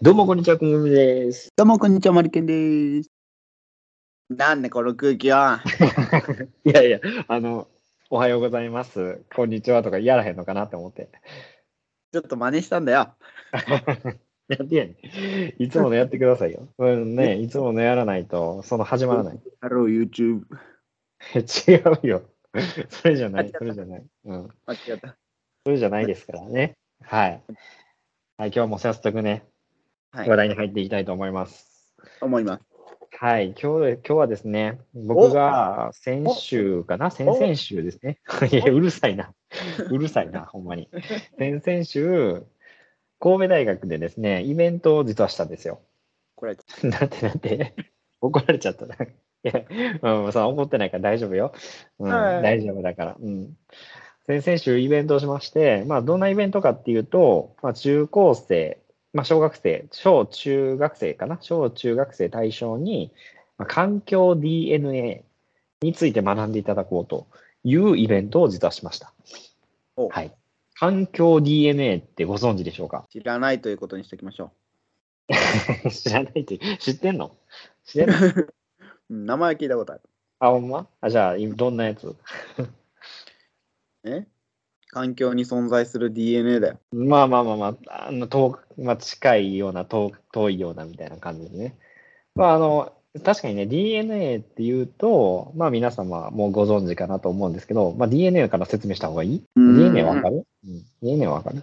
どうもこんにちは、くむみです。どうも、こんにちは、マリケンです。なんでこの空気は？いやいや、あの、おはようございます。こんにちはとかやらへんのかなって思って。ちょっと真似したんだよ。やってやねん。いつものやってくださいよ。うんね、いつものやらないと、その始まらない。Hello, YouTube。違うよ。それじゃない、それじゃない。うん。間違った。それじゃないですからね。はい。はい、今日も早速ね、はい話。題に入っていきたいと思います。思います。はい、今日今日はですね、僕が先週かな、先々週ですね。いや、うるさいな。うるさいな、ほんまに。先々週、神戸大学でですね、イベントを実はしたんですよ。これ、だってだって、怒られちゃったな。いや、うん、その怒ってないから大丈夫よ。うん、はい大丈夫だから。うん。先々週イベントをしまして、まあ、どんなイベントかっていうと、まあ、中高生、まあ、小学生、小中学生かな？小中学生対象に、まあ、環境 DNA について学んでいただこうというイベントを実はしました。お。はい。環境 DNA ってご存知でしょうか？知らないということにしておきましょ 知らないって、知ってんの？知ってんの？名前は聞いたことある。あ、ほんま？あ、じゃあ、いどんなやつ？え？環境に存在する DNA だよ。まあまあまあまあ、あの遠まあ、近いような遠、遠いようなみたいな感じでね。まああの、確かにね、DNA っていうと、まあ皆様もうご存知かなと思うんですけど、まあ DNA から説明した方がいい？うん ?DNA わかる、うん、?DNA わかる、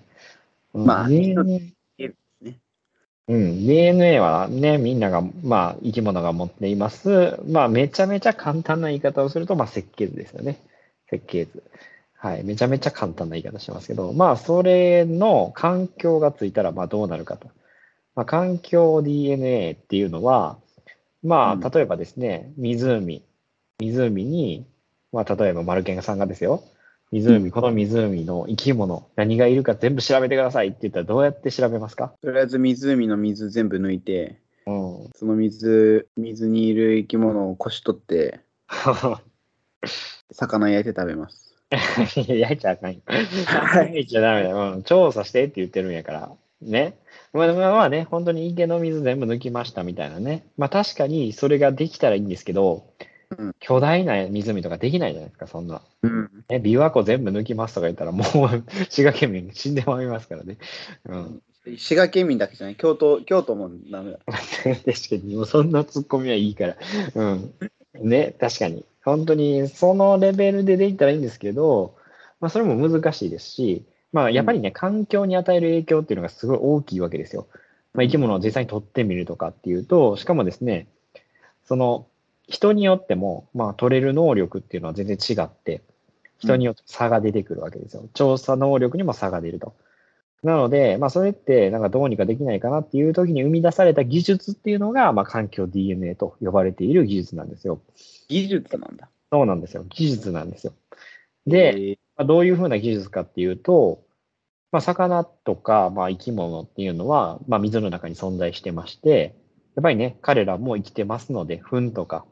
うんまあ DNA ねうん、DNA はね、みんなが、まあ、生き物が持っています。まあ、めちゃめちゃ簡単な言い方をすると、まあ、設計図ですよね。設計図。はい。めちゃめちゃ簡単な言い方しますけど、まあ、それの環境がついたら、まあ、どうなるかと。まあ、環境 DNA っていうのは、まうんあ、例えばですね、湖。湖に、まあ、例えば、マルケンさんがですよ。湖、この湖の生き物、何がいるか全部調べてくださいって言ったら、どうやって調べますか？とりあえず湖の水全部抜いて、うん。その水、水にいる生き物をこし取って、魚焼いて食べます。焼いちゃあかんよ。焼いちゃダメだよ。うん調査してって言ってるんやから。ね。まあまあまあね、本当に池の水全部抜きましたみたいなね。まあ確かにそれができたらいいんですけど、うん巨大な湖とかできないじゃないですか、そんな。うん。ね、琵琶湖全部抜きますとか言ったら、もう 滋賀県民死んでまいりますからね。うん。滋賀県民だけじゃない、京都、京都もダメだ。確かに、もうそんなツッコミはいいから。うん。ね、確かに。本当に、そのレベルでできたらいいんですけど、まあ、それも難しいですし、まあ、やっぱりね、環境に与える影響っていうのがすごい大きいわけですよ。まあ、生き物を実際に取ってみるとかっていうと、しかもですね、その、人によっても、まあ、取れる能力っていうのは全然違って、人によって差が出てくるわけですよ。調査能力にも差が出ると。なので、まあ、それって、なんかどうにかできないかなっていう時に生み出された技術っていうのが、まあ、環境 DNA と呼ばれている技術なんですよ。技術なんだ。そうなんですよ。技術なんですよ。で、えーまあ、どういうふうな技術かっていうと、まあ、魚とか、まあ、生き物っていうのは、まあ、水の中に存在してまして、やっぱりね、彼らも生きてますので、糞とか、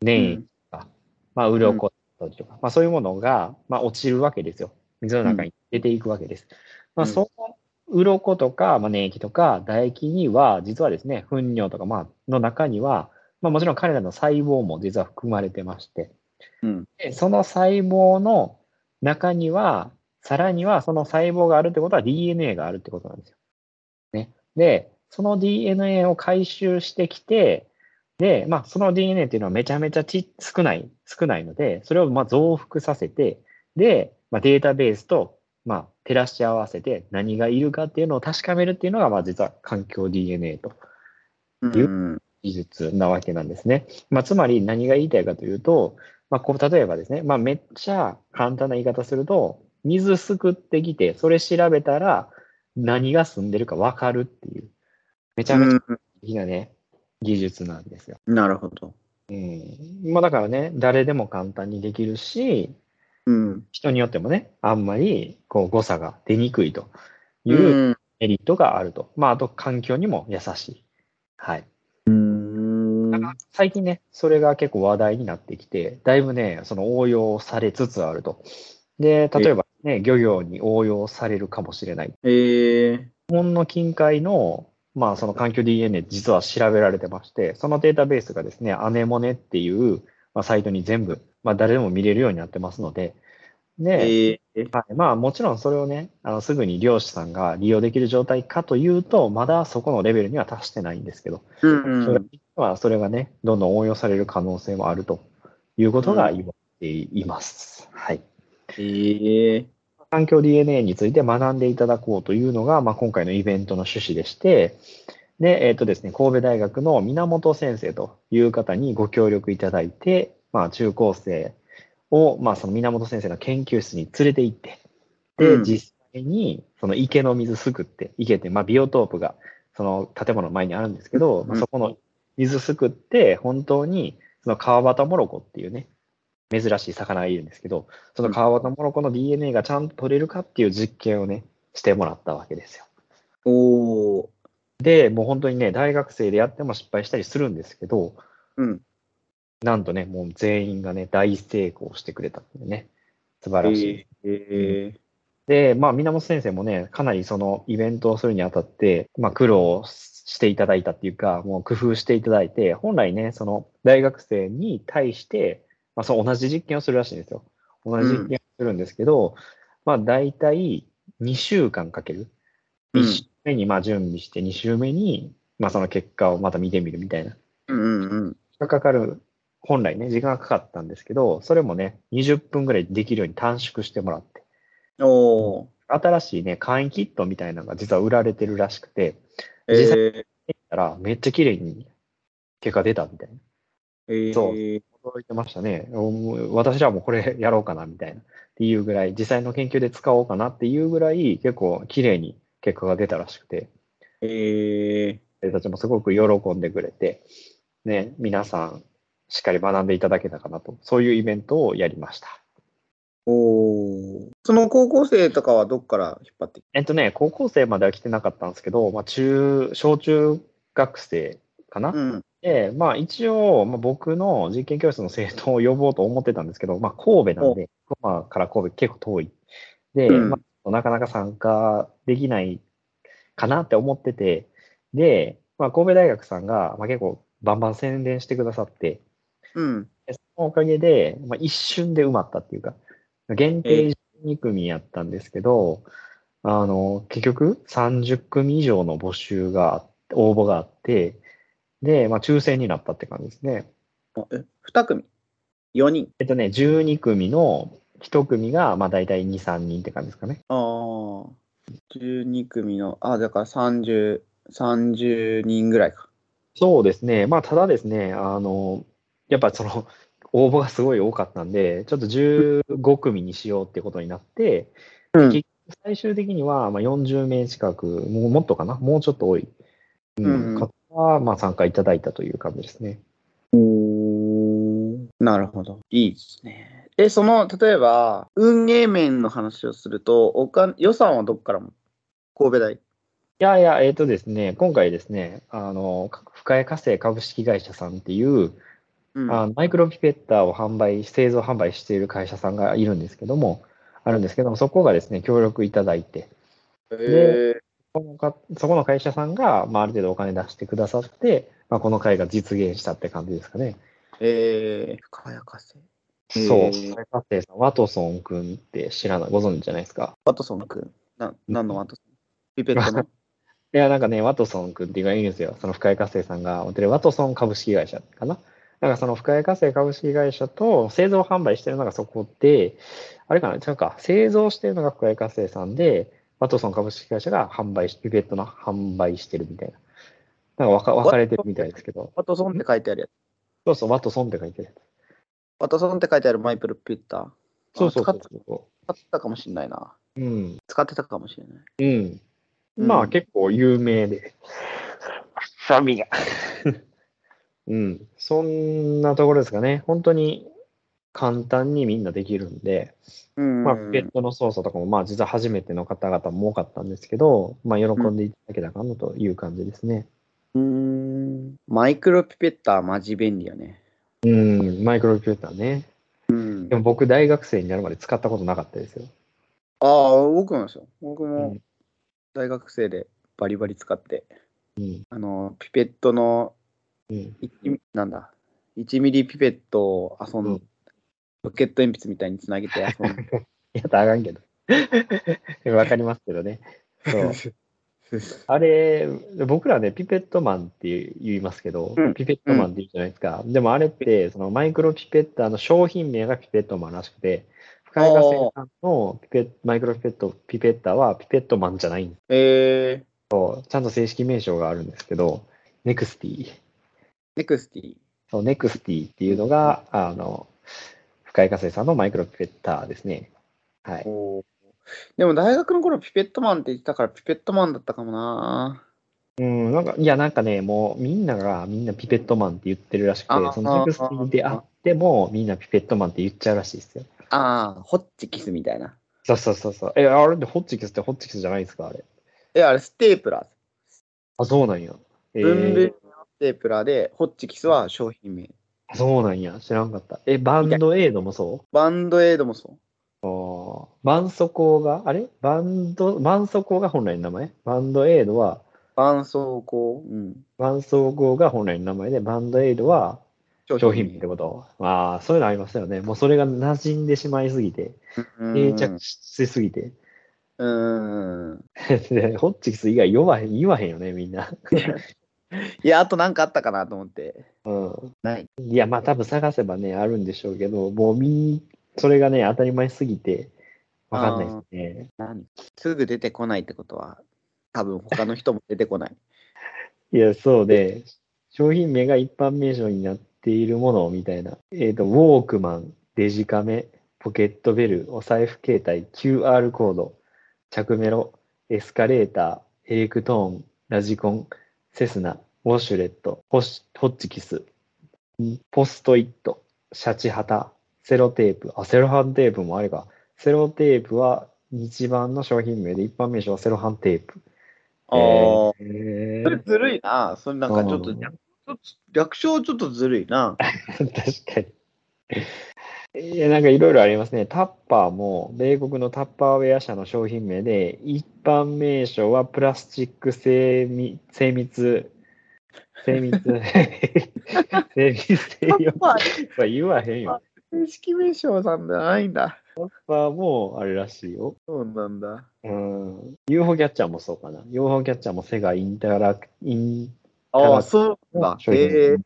粘液とか、まあ、鱗とか、まあ、そういうものが、まあ、落ちるわけですよ。水の中に出ていくわけです。まあ、うんその鱗とか、まあ、粘液とか、唾液には、実はですね、糞尿とか、まあ、の中には、まあ、もちろん彼らの細胞も実は含まれてまして、うん。でその細胞の中には、さらにはその細胞があるってことは DNA があるってことなんですよ。ね。で、その DNA を回収してきて、で、まあ、その DNA っていうのはめちゃめちゃち少ない、少ないので、それをまあ増幅させて、で、まあ、データベースと、まあ、照らし合わせて何がいるかっていうのを確かめるっていうのが、まあ、実は環境 DNA とうん。技術なわけなんですね。まあ、つまり何が言いたいかというと、まあ、こう例えばですね、まあ、めっちゃ簡単な言い方すると、水すくってきて、それ調べたら何が住んでるか分かるっていう、めちゃめちゃういいなね、技術なんですよ。んなるほど。うん。まあ、だからね、誰でも簡単にできるし、うん。人によってもね、あんまりこう誤差が出にくいといううんメリットがあると。まあ、あと環境にも優しい。はい。最近ね、それが結構話題になってきて、だいぶね、その応用されつつあると。で、例えばね、漁業に応用されるかもしれない。えー、日本の近海のまあ、その環境 DNA 実は調べられてまして、そのデータベースがですね、アネモネっていう、まあ、サイトに全部、まあ、誰でも見れるようになってますので、で、えー、はい、まあもちろんそれをね、あのすぐに漁師さんが利用できる状態かというと、まだそこのレベルには達してないんですけど、うん将来的にはそれがね、どんどん応用される可能性もあるということが言われています。はい。えー、環境 DNA について学んでいただこうというのが、まあ、今回のイベントの趣旨でして、で、えっ、とですね、神戸大学の源先生という方にご協力いただいて、まあ、中高生を、まあ、その源先生の研究室に連れて行って、で、うん実際に、その池の水すくって、池って、まあ、ビオトープが、その建物の前にあるんですけど、まあ、そこの水すくって、本当に、その川端モロコっていうね、珍しい魚がいるんですけど、その川端モロコの DNA がちゃんと取れるかっていう実験をね、してもらったわけですよ。おー、で、もう本当にね、大学生でやっても失敗したりするんですけど、うん。なんとね、もう全員がね、大成功してくれたんでね、素晴らしい。えで、まあ、源先生もね、かなりそのイベントをするにあたって、まあ、苦労していただいたっていうか、もう工夫していただいて、本来ね、その大学生に対して、まあ、その同じ実験をするらしいんですよ。同じ実験をするんですけど、まあ、大体2週間かける。うん1週目にまあ準備して、2週目に、まあ、その結果をまた見てみるみたいな。うんうんうん。がかかる、本来ね、時間がかかったんですけど、それもね、20分ぐらいできるように短縮してもらって、おー、新しいね、簡易キットみたいなのが実は売られてるらしくて、え実際ー、見たらめっちゃ綺麗に結果出たみたいな。えー、そう。驚いてましたね。お私らもこれやろうかなみたいな。っていうぐらい、実際の研究で使おうかなっていうぐらい、結構綺麗に結果が出たらしくて、え生たちもすごく喜んでくれて、ね、皆さん、しっかり学んでいただけたかなと、そういうイベントをやりました。ー、おー。その高校生とかはどっから引っ張ってきえっとね、高校生までは来てなかったんですけど、まあ、中、小中学生かな、うん。で、まあ一応、まあ、僕の実験教室の生徒を呼ぼうと思ってたんですけど、まあ神戸なんで、まあから神戸結構遠い。で、うんまあ、なかなか参加できないかなって思ってて、で、まあ神戸大学さんが、まあ、結構バンバン宣伝してくださって、うん。でそのおかげで、まあ、一瞬で埋まったっていうか、限定12組やったんですけど、あの、結局30組以上の募集が応募があって、で、まあ、抽選になったって感じですね。あえ、2組 ?4 人？えっとね、12組の1組が、まあ、大体2、3人って感じですかね。ああ。12組の、あ、だから30、30人ぐらいか。そうですね。まあ、ただですね、あの、やっぱその、応募がすごい多かったんで、ちょっと15組にしようってことになって、うん最終的にはまあ40名近く、もうもっとかな、もうちょっと多い、うんうん方はまあ参加いただいたという感じですね。おなるほど。いいですね。え、その、例えば、運営面の話をすると、おか予算はどっからも？神戸大。いやいや、えっ、とですね、今回ですね、あの、深谷化成株式会社さんっていう、うん。あのマイクロピペッターを販売、製造販売している会社さんがいるんですけども、あるんですけども、そこがですね、協力いただいて、えそこのかそこの会社さんが、まあ、ある程度お金出してくださって、まあ、この会が実現したって感じですかね。ー、えー、深谷化成。そう、深谷化成さん、ワトソン君って知らない、ご存知じゃないですか？ワトソン君。な、何のワトソン？ピペットの？いや、なんかね、ワトソン君っていうのがいるんですよ。その深谷化成さんがワトソン株式会社かな？なんかその深谷化成株式会社と製造販売してるのがそこで、あれかな、違うか、製造してるのが深谷化成さんで、ワトソン株式会社が販売し、ピペットの販売してるみたいな。なんか分か分かれてるみたいですけど、ワトソンって書いてあるやつ。そうそう、ワトソンって書いてるやつ。ワトソンって書いてあるマイプロピッター。そうそうそうあ使っそ使ってたかもしれないな。う。うん。使ってたかもしれない。うん。まあうん結構有名で。サビが。うん。そんなところですかね。本当に簡単にみんなできるんで、うん。まあ、ペットの操作とかも、まあ実は初めての方々も多かったんですけど、まあ喜んでいただけたかなという感じですね。うーん。マイクロピペッターマジ便利よね。うん、マイクロピューターね。うんでも僕大学生になるまで使ったことなかったですよ。ああ、僕もですよ。僕うもん大学生でバリバリ使って。うん。あの、ピペットの、うん。いなんだ、1ミリピペットを遊ん、うんロケット鉛筆みたいにつなげて遊んで。やったらあかんけど。わかりますけどね。そう。あれ、僕らね、ピペットマンって言いますけど、うんピペットマンって言うじゃないですか。でもあれって、そのマイクロピペッターの商品名がピペットマンらしくて、深井が生産のピペッマイクロピペットピペッターはピペットマンじゃないんですえー、ちゃんと正式名称があるんですけど、ネクスティ。ネクスティ。そう、ネクスティっていうのが、あの、深江化成さんのマイクロピペッターですね。はい。でも大学の頃ピペットマンって言ってたからピペットマンだったかもな。うん、なんか、いや、なんかね、もうみんながみんなピペットマンって言ってるらしくてあ、そのネクスティであってもみんなピペットマンって言っちゃうらしいですよ。ああ、ホッチキスみたいな。そうそうそうそう。え、あれでホッチキスってホッチキスじゃないですか、あれ。え、あれステープラー。あ、そうなんや。えーテープラーで、ホッチキスは商品名。そうなんや。知らんかった。え、バンドエイドもそう？バンドエイドもそう。あーバンソコーが、あれ？バンド、バンソコーが本来の名前？バンドエイドは、絆創膏、うん。バンソコーが本来の名前で、バンドエイドは商品名ってこと？ああ、そういうのありますよね。もうそれが馴染んでしまいすぎて、うん定着しすぎて。うん。でホッチキス以外言わへん、言わへんよね、みんな。いや、あとなんかあったかなと思って。うん。ない。いや、まあ多分探せばね、あるんでしょうけど、もうみ、それがね、当たり前すぎて、わかんないですね。何？すぐ出てこないってことは、多分他の人も出てこない。いや、そうで、商品名が一般名称になっているものみたいな。えっ、と、ウォークマン、デジカメ、ポケットベル、お財布携帯、QR コード、着メロ、エスカレーター、エレクトーン、ラジコン、セスナ、ウォシュレット、ホシホッチキス、ポストイット、シャチハタ、セロテープ、あ、セロハンテープもあれか。セロテープはニチバンの商品名で、一般名称はセロハンテープ。ああ、えそれずるいな。それなんかちょっとうん略ちょっと略称ちょっとずるいな。確かに。いや、なんかいろいろありますね。タッパーも、米国のタッパーウェア社の商品名で、一般名称はプラスチック精密、精密、精密、精密性用。言わへんよ。正式名称なんじゃないんだ。タッパーもあれらしいよ。そうなんだ。うん。UFO キャッチャーもそうかな。UFO キャッチャーもセガインタラク、イン、ああ、そうだ。え。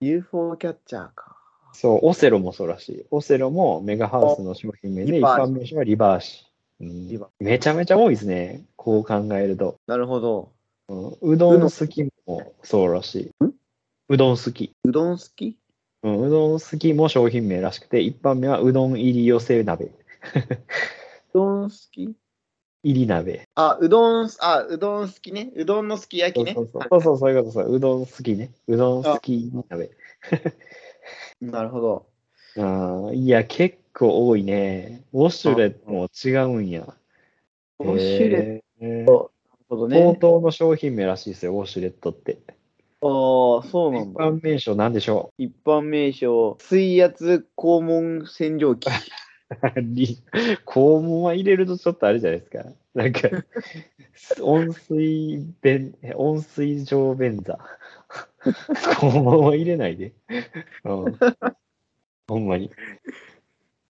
UFO キャッチャーか。そう、オセロもそうらしい。オセロもメガハウスの商品名で、一般名称はリバーシ。めちゃめちゃ多いですね。こう考えると。なるほど。うんうどん好きもそうらしい。ん？うどん好き。うどん好き？うん、うどん好きも商品名らしくて、一般名はうどん入り寄せ鍋。うどん好き？入り鍋。あ、うどん、あ、うどん好きね。うどんのすき焼きね。そうそうそうそうそう、そういうことそう。うどん好きね。うどん好き鍋。なるほど。あーいや、結構多いね。ウォシュレットも違うんや。ウォシュレッット。なるほど冒ね。頭の商品名らしいですよ、ウォシュレットって。ああ、そうな一んだ。般名称なんでしょ一般名称、水圧肛門洗浄機。肛門は入れるとちょっとあれじゃないですか。なんか、温水便、温水上便座。肛門は入れないで。うん、ほんまに。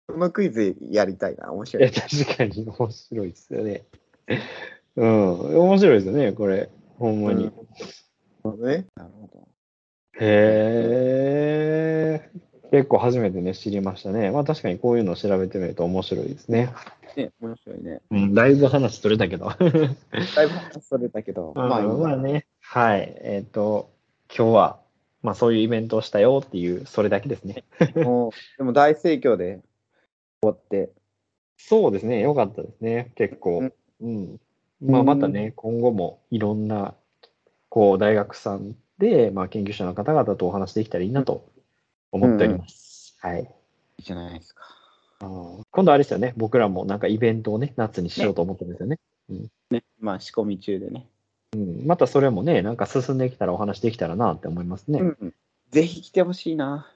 そのクイズやりたいな。面いや、白い。確かに面白いですよね。うん、面白いですよね、これ。ほんまに。ね。なるほど。へえ。結構初めてね、知りましたね。まあ確かにこういうのを調べてみると面白いですね。ね、面白いね。うん、だいぶ話取れたけど。だいぶ話それたけど、まあ、まあね。はい。えっ、と、今日は、まあそういうイベントをしたよっていう、それだけですね。もうでも大盛況で終わって。そうですね。よかったですね。結構。うん。まあまたね、今後もいろんな、こう、大学さんで、まあ研究者の方々とお話できたらいいなと思っております。はい。いいじゃないですか。今度あれですよね。僕らもなんかイベントをね、夏にしようと思ってるんですよね。ね、まあ仕込み中でね。うん、またそれもね、なんか進んできたらお話できたらなって思いますね。うん、ぜひ来てほしいな。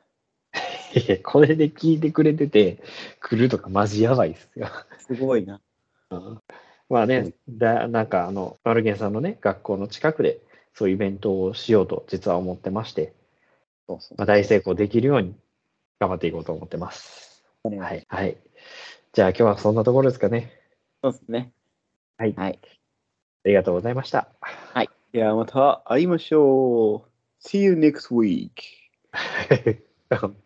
これで聞いてくれてて、来るとかマジやばいっすよ。すごいな。まあね、だなんかあの、マルゲンさんのね、学校の近くで、そういうイベントをしようと実は思ってまして、そうそうまあ、大成功できるように頑張っていこうと思ってます。はい。はい。じゃあ今日はそんなところですかね。そうですね。はい。はいありがとうございました。はい。いやまた会いましょう。See you next week.